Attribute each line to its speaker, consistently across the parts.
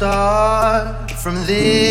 Speaker 1: start from this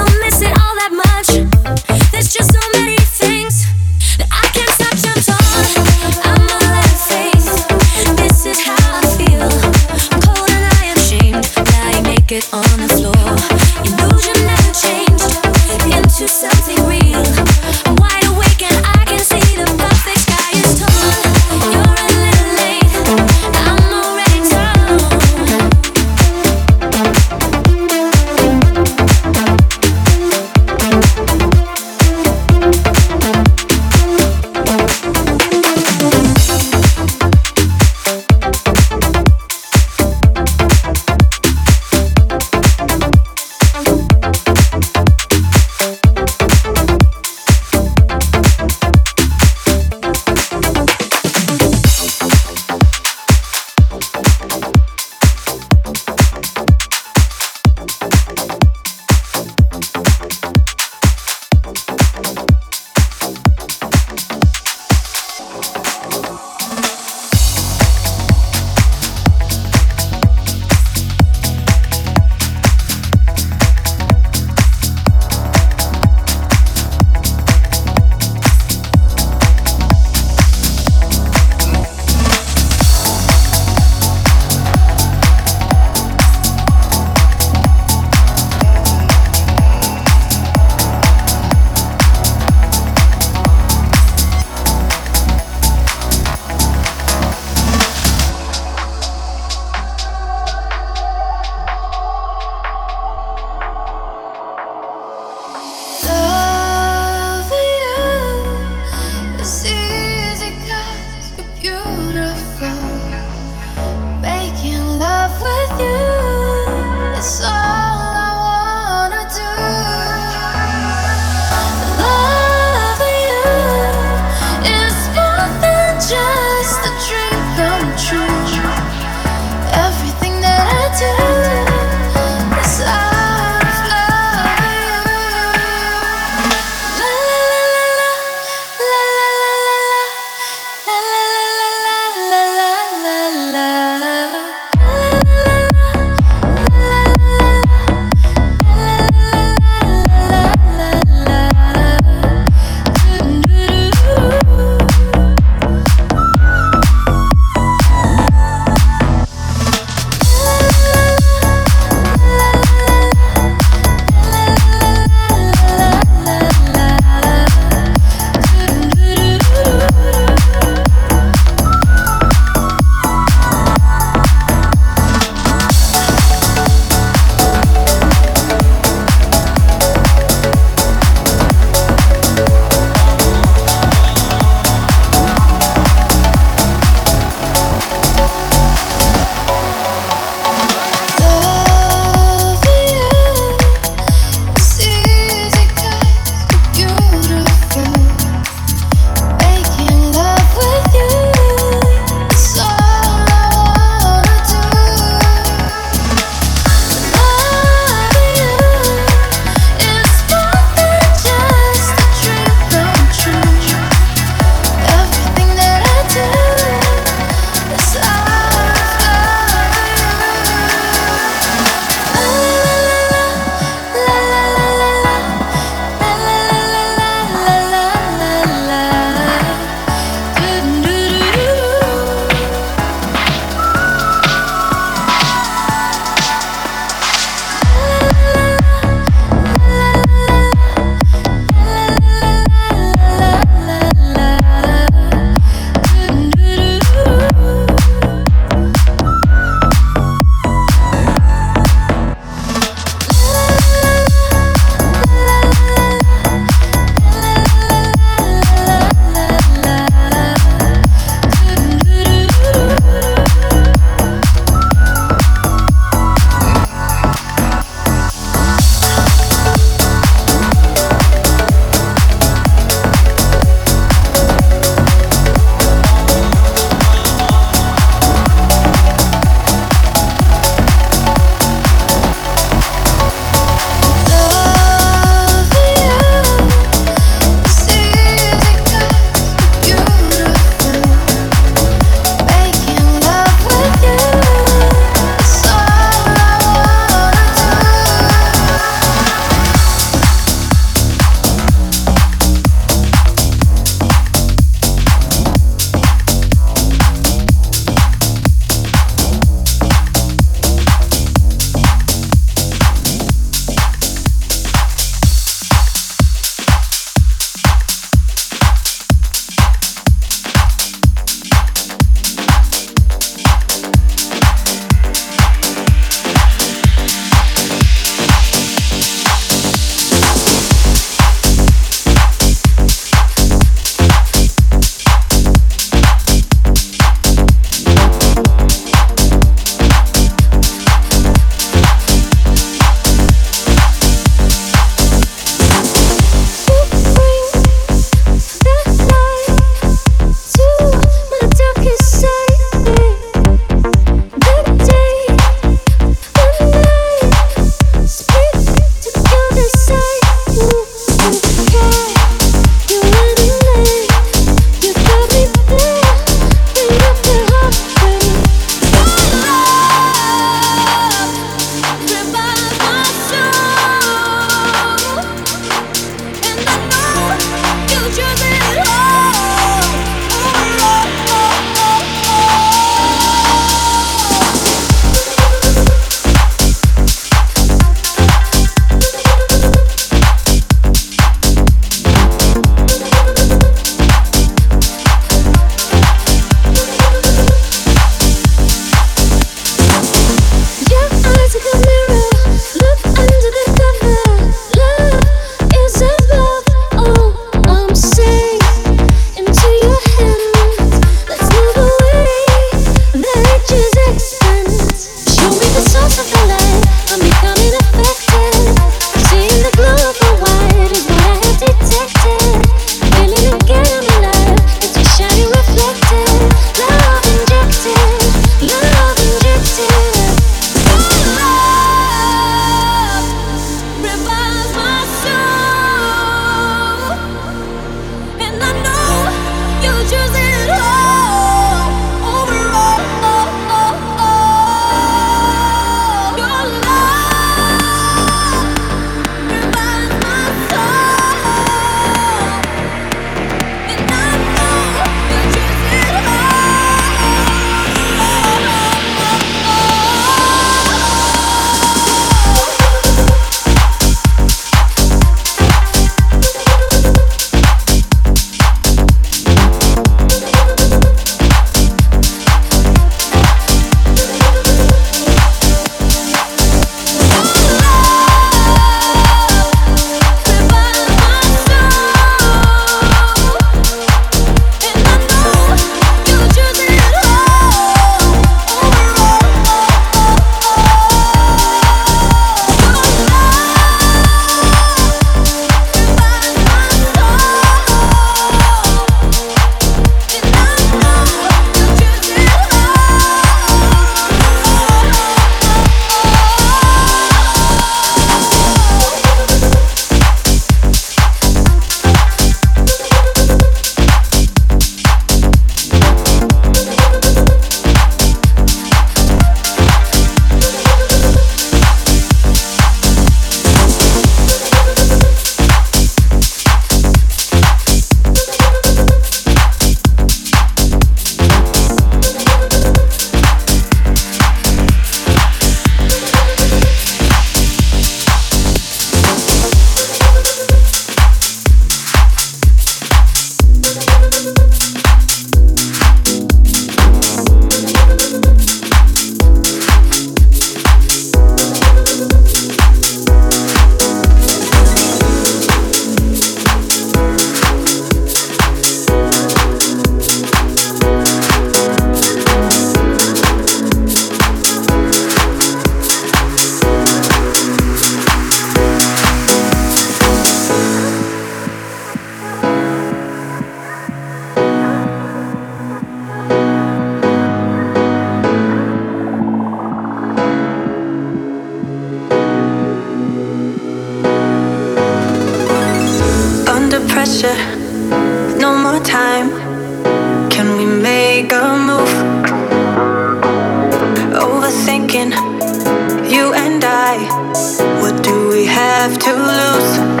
Speaker 2: have to lose?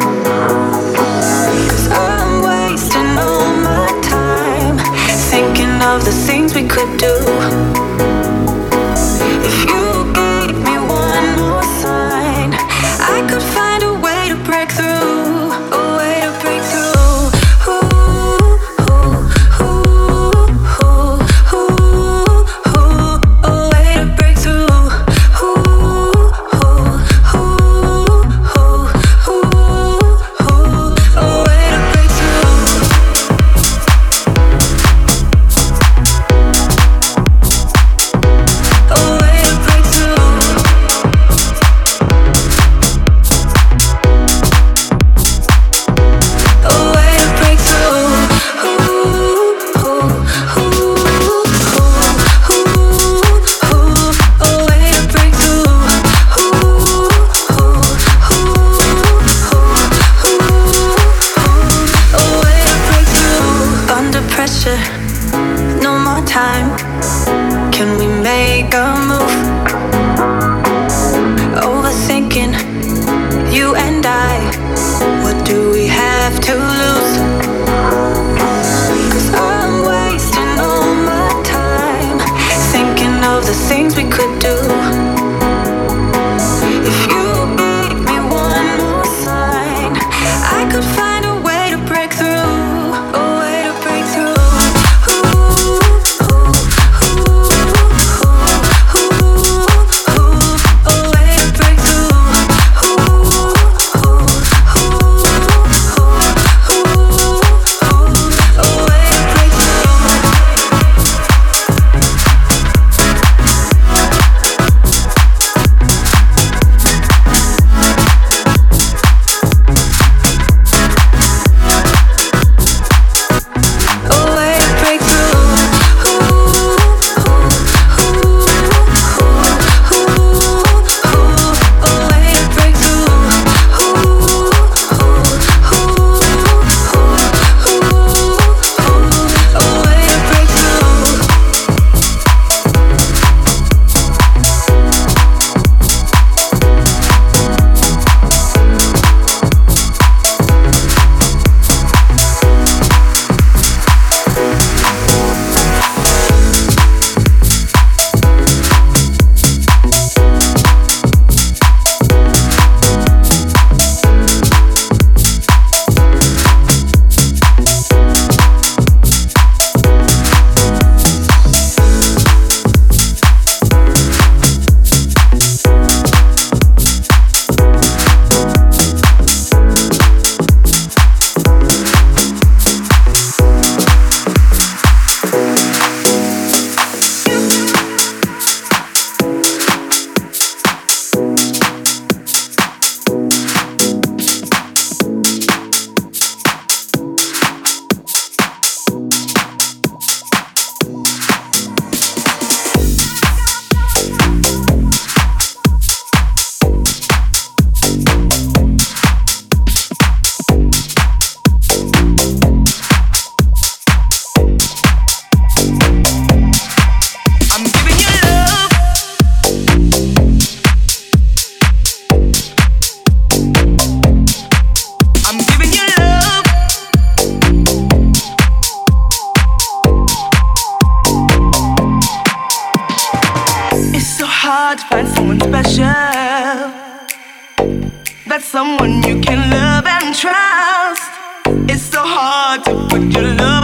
Speaker 2: I'm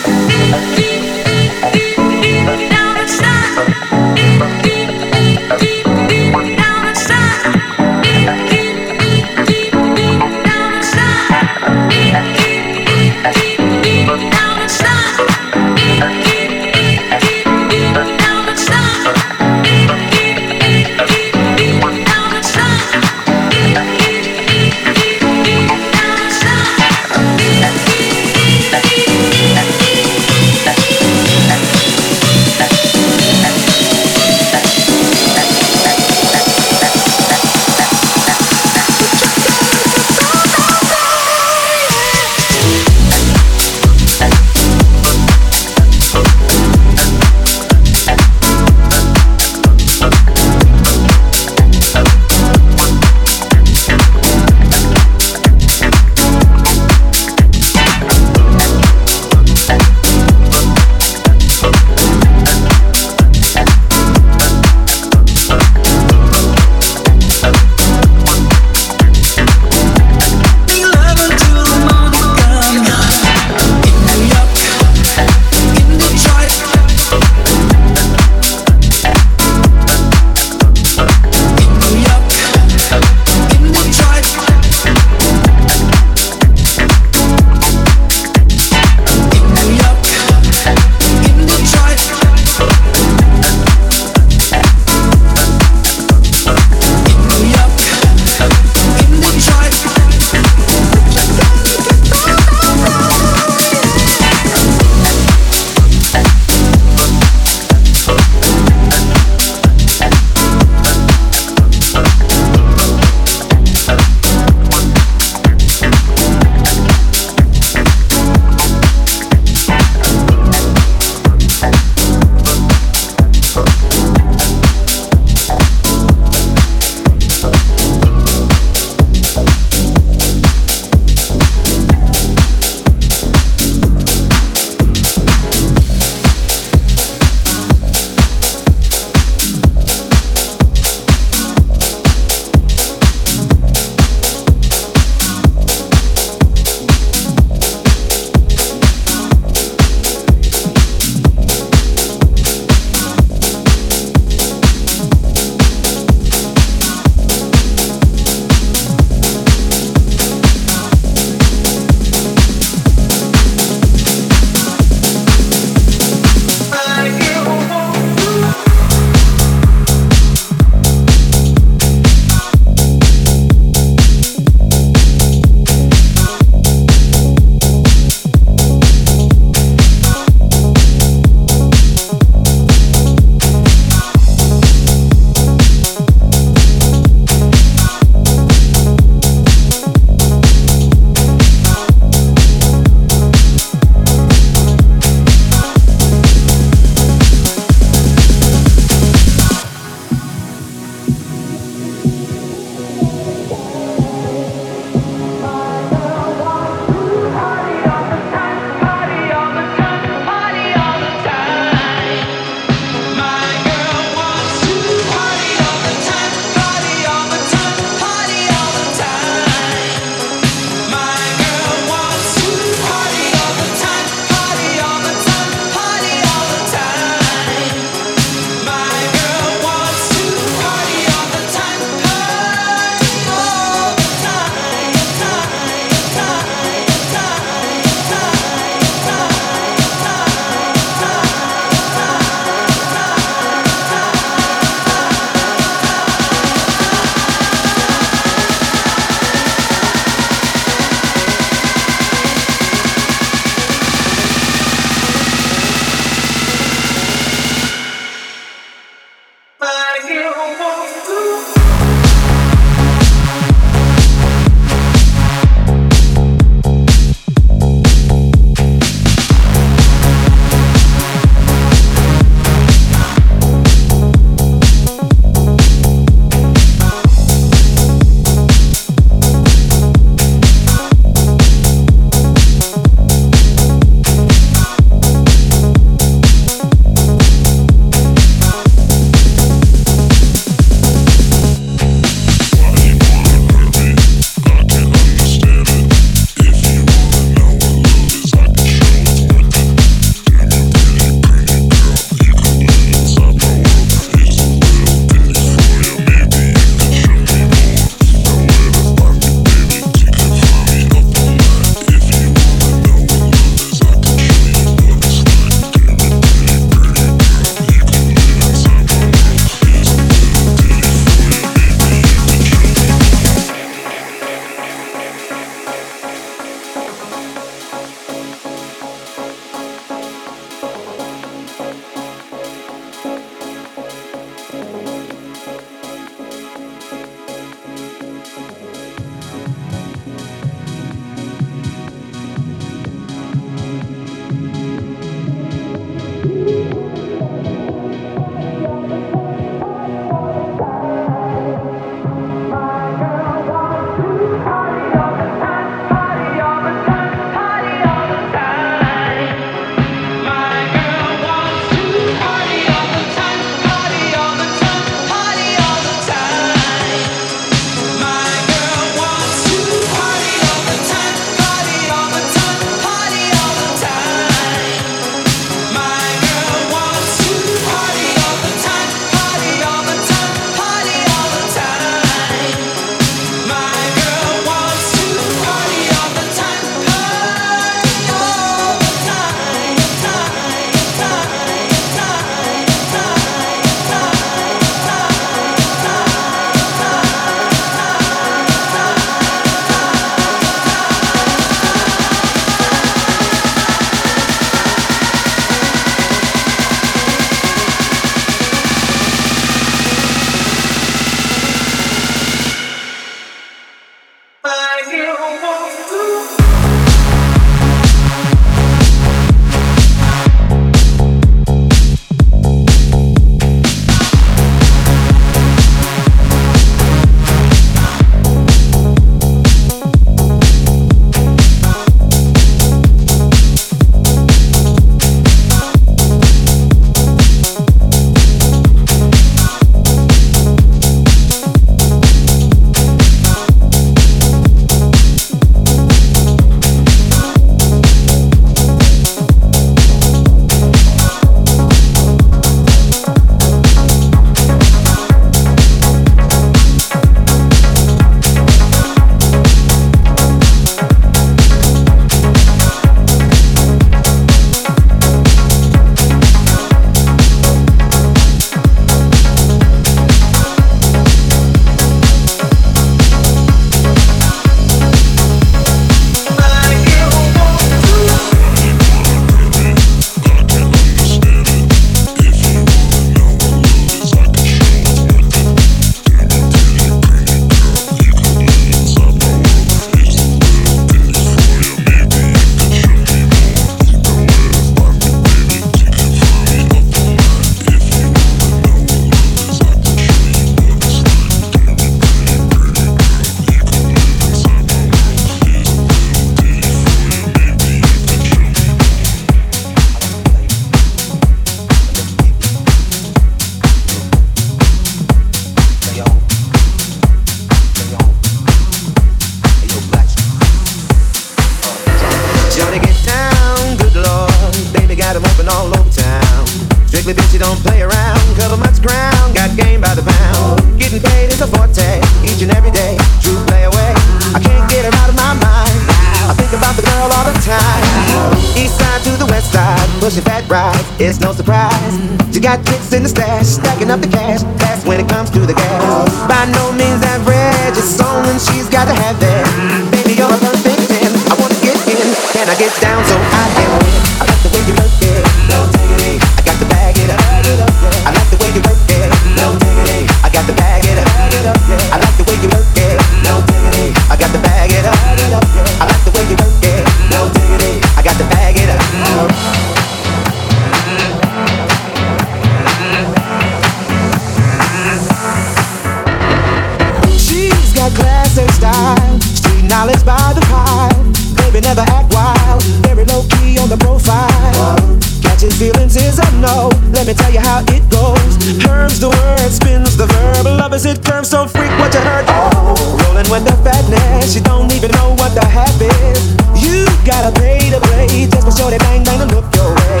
Speaker 3: bang bang and look your way.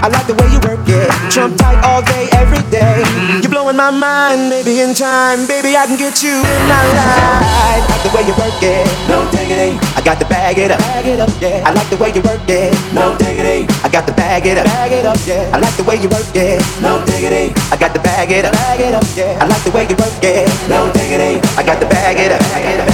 Speaker 3: I like the way you work it, trump tight all day, every day. You're blowing my mind, baby. in time, baby I can get you in my life. I like the way you work it, no diggity. I got to bag it up, bag it up, yeah. I like the way you work it, no diggity. I got to bag it up, bag it up, yeah. I like the way you work it, no diggity. I got to bag it up, bag it up, yeah. I like the way you work it, no diggity. I got to bag it up, bag it up.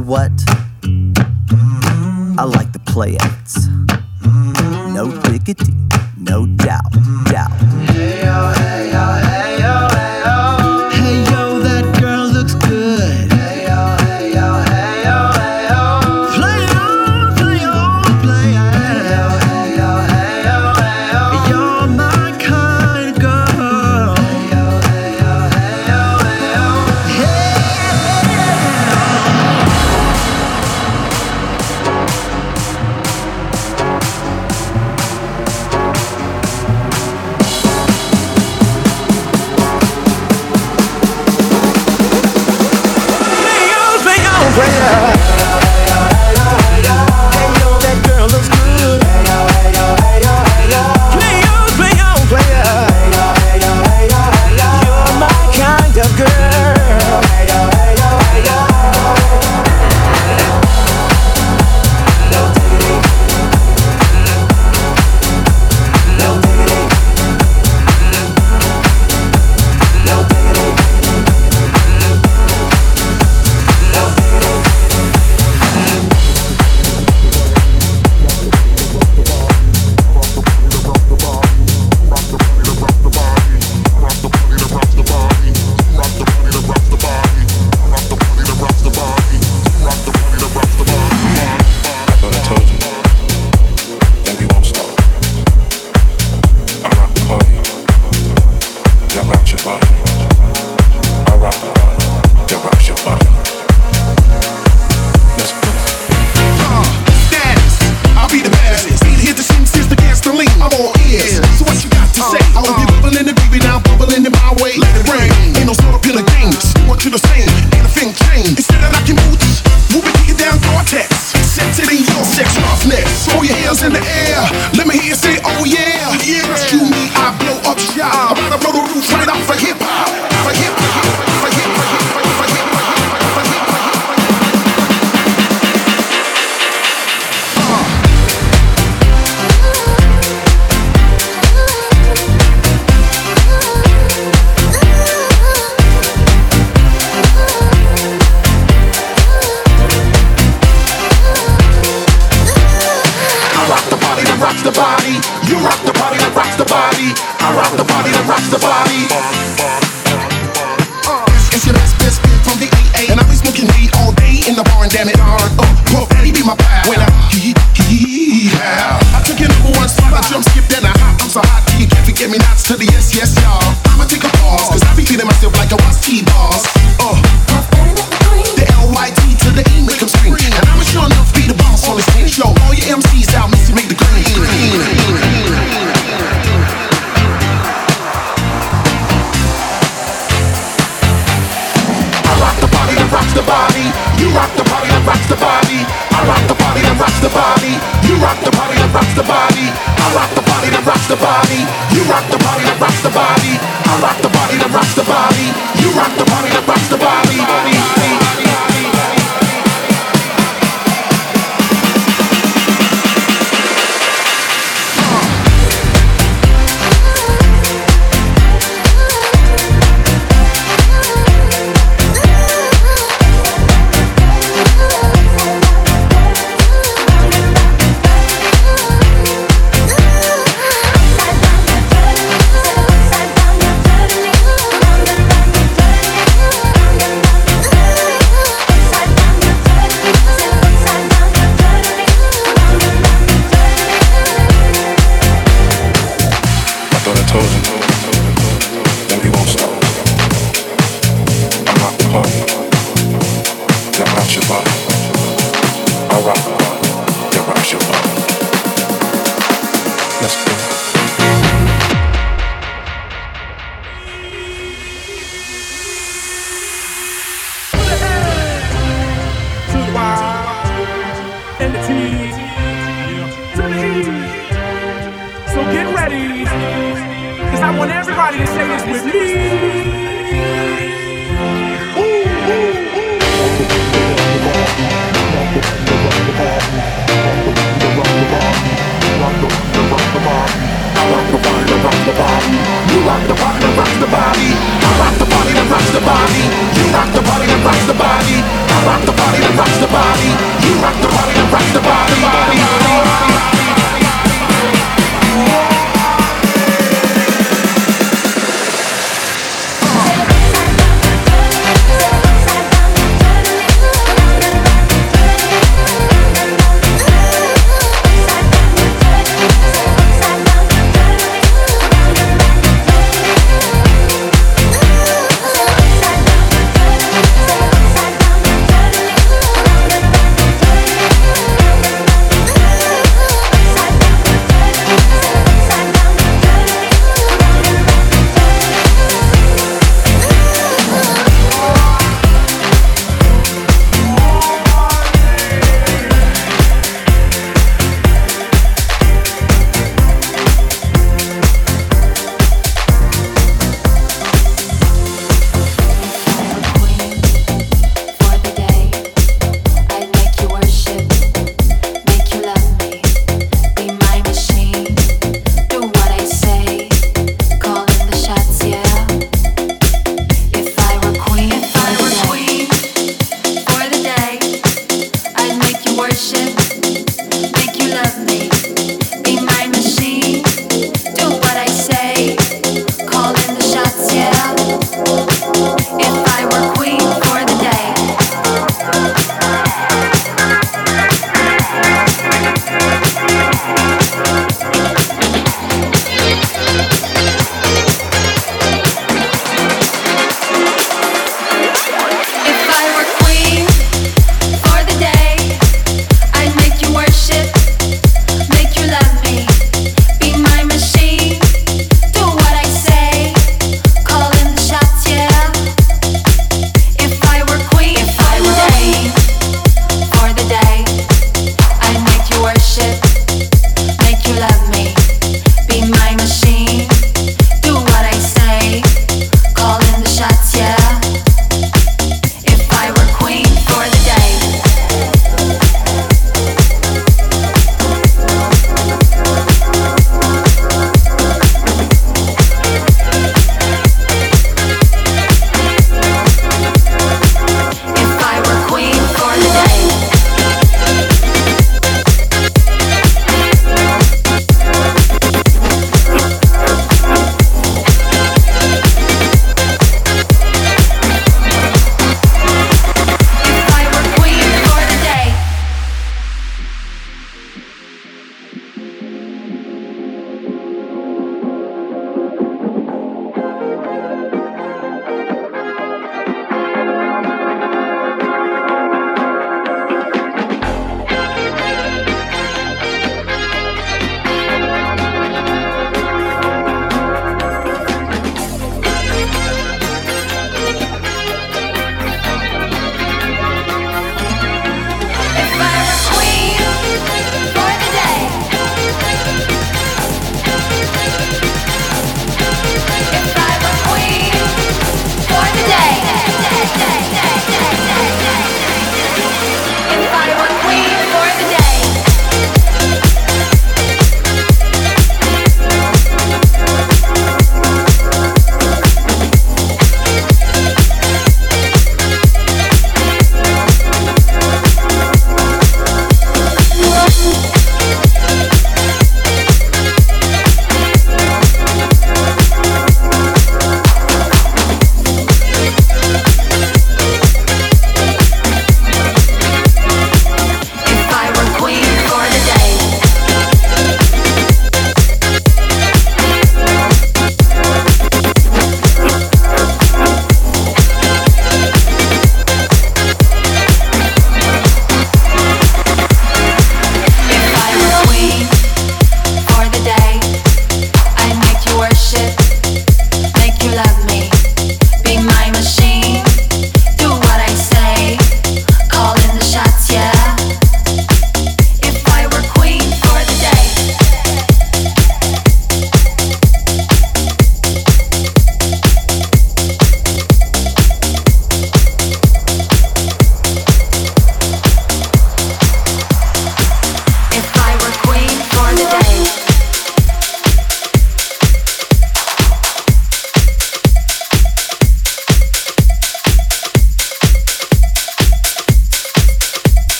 Speaker 1: what? I like the playouts. No diggity.
Speaker 4: to the same. Ain't a thing changed. Instead of knocking